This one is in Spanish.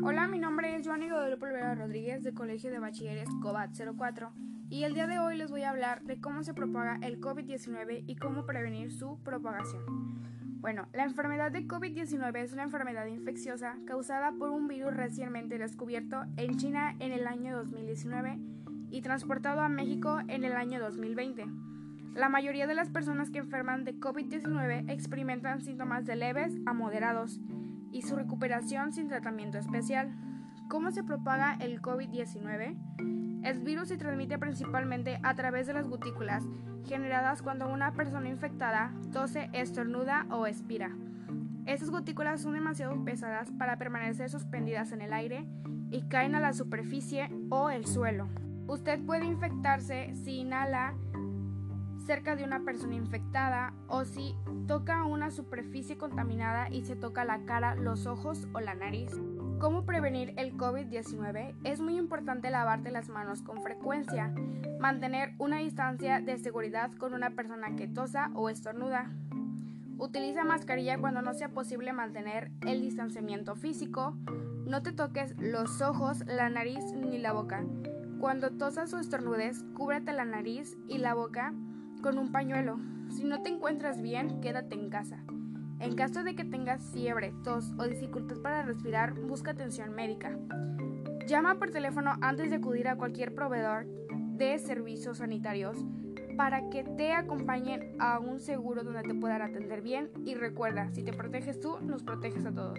Hola, mi nombre es Joanny Guadalupe Olvera Rodríguez de Colegio de Bachilleres COBAT 04 y el día de hoy les voy a hablar de cómo se propaga el COVID-19 y cómo prevenir su propagación. Bueno, la enfermedad de COVID-19 es una enfermedad infecciosa causada por un virus recientemente descubierto en China en el año 2019 y transportado a México en el año 2020. La mayoría de las personas que enferman de COVID-19 experimentan síntomas de leves a moderados y su recuperación sin tratamiento especial. ¿Cómo se propaga el COVID-19? El virus se transmite principalmente a través de las gotículas generadas cuando una persona infectada tose, estornuda o expira. Estas gotículas son demasiado pesadas para permanecer suspendidas en el aire y caen a la superficie o el suelo. Usted puede infectarse si inhala cerca de una persona infectada o si toca una superficie contaminada y se toca la cara, los ojos o la nariz. ¿Cómo prevenir el COVID-19? Es muy importante lavarte las manos con frecuencia, mantener una distancia de seguridad con una persona que tosa o estornuda. Utiliza mascarilla cuando no sea posible mantener el distanciamiento físico. No te toques los ojos, la nariz ni la boca. Cuando tosas o estornudes, cúbrete la nariz y la boca con un pañuelo. Si no te encuentras bien, quédate en casa. En caso de que tengas fiebre, tos o dificultad para respirar, busca atención médica. Llama por teléfono antes de acudir a cualquier proveedor de servicios sanitarios para que te acompañen a un seguro donde te puedan atender bien y recuerda, si te proteges tú, nos proteges a todos.